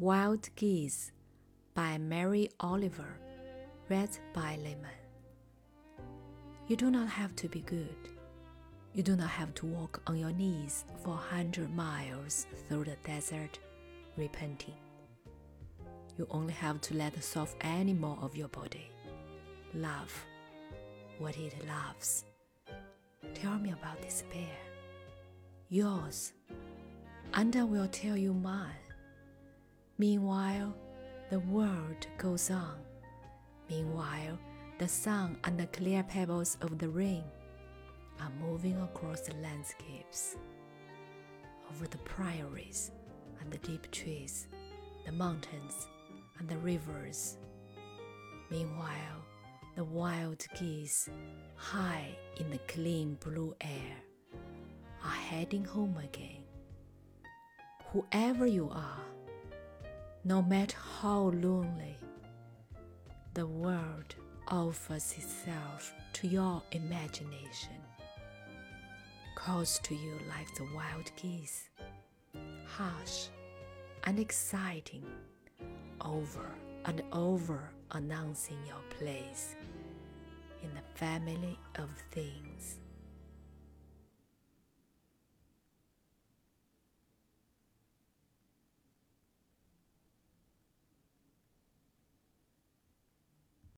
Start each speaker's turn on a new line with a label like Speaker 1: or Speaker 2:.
Speaker 1: Wild Geese by Mary Oliver, read by Layman. You do not have to be good. You do not have to walk on your knees for a hundred miles through the desert, repenting. You only have to let the soft animal of your body love what it loves. Tell me about despair. Yours, and I will tell you mine. Meanwhile, the world goes on. Meanwhile, the sun and the clear pebbles of the rain are moving across the landscapes, over the prairies and the deep trees, the mountains and the rivers. Meanwhile, the wild geese, high in the clean blue air, are heading home again. Whoever you are, no matter how lonely, the world offers itself to your imagination, calls to you like the wild geese, harsh and exciting, over and over announcing your place in the family of things.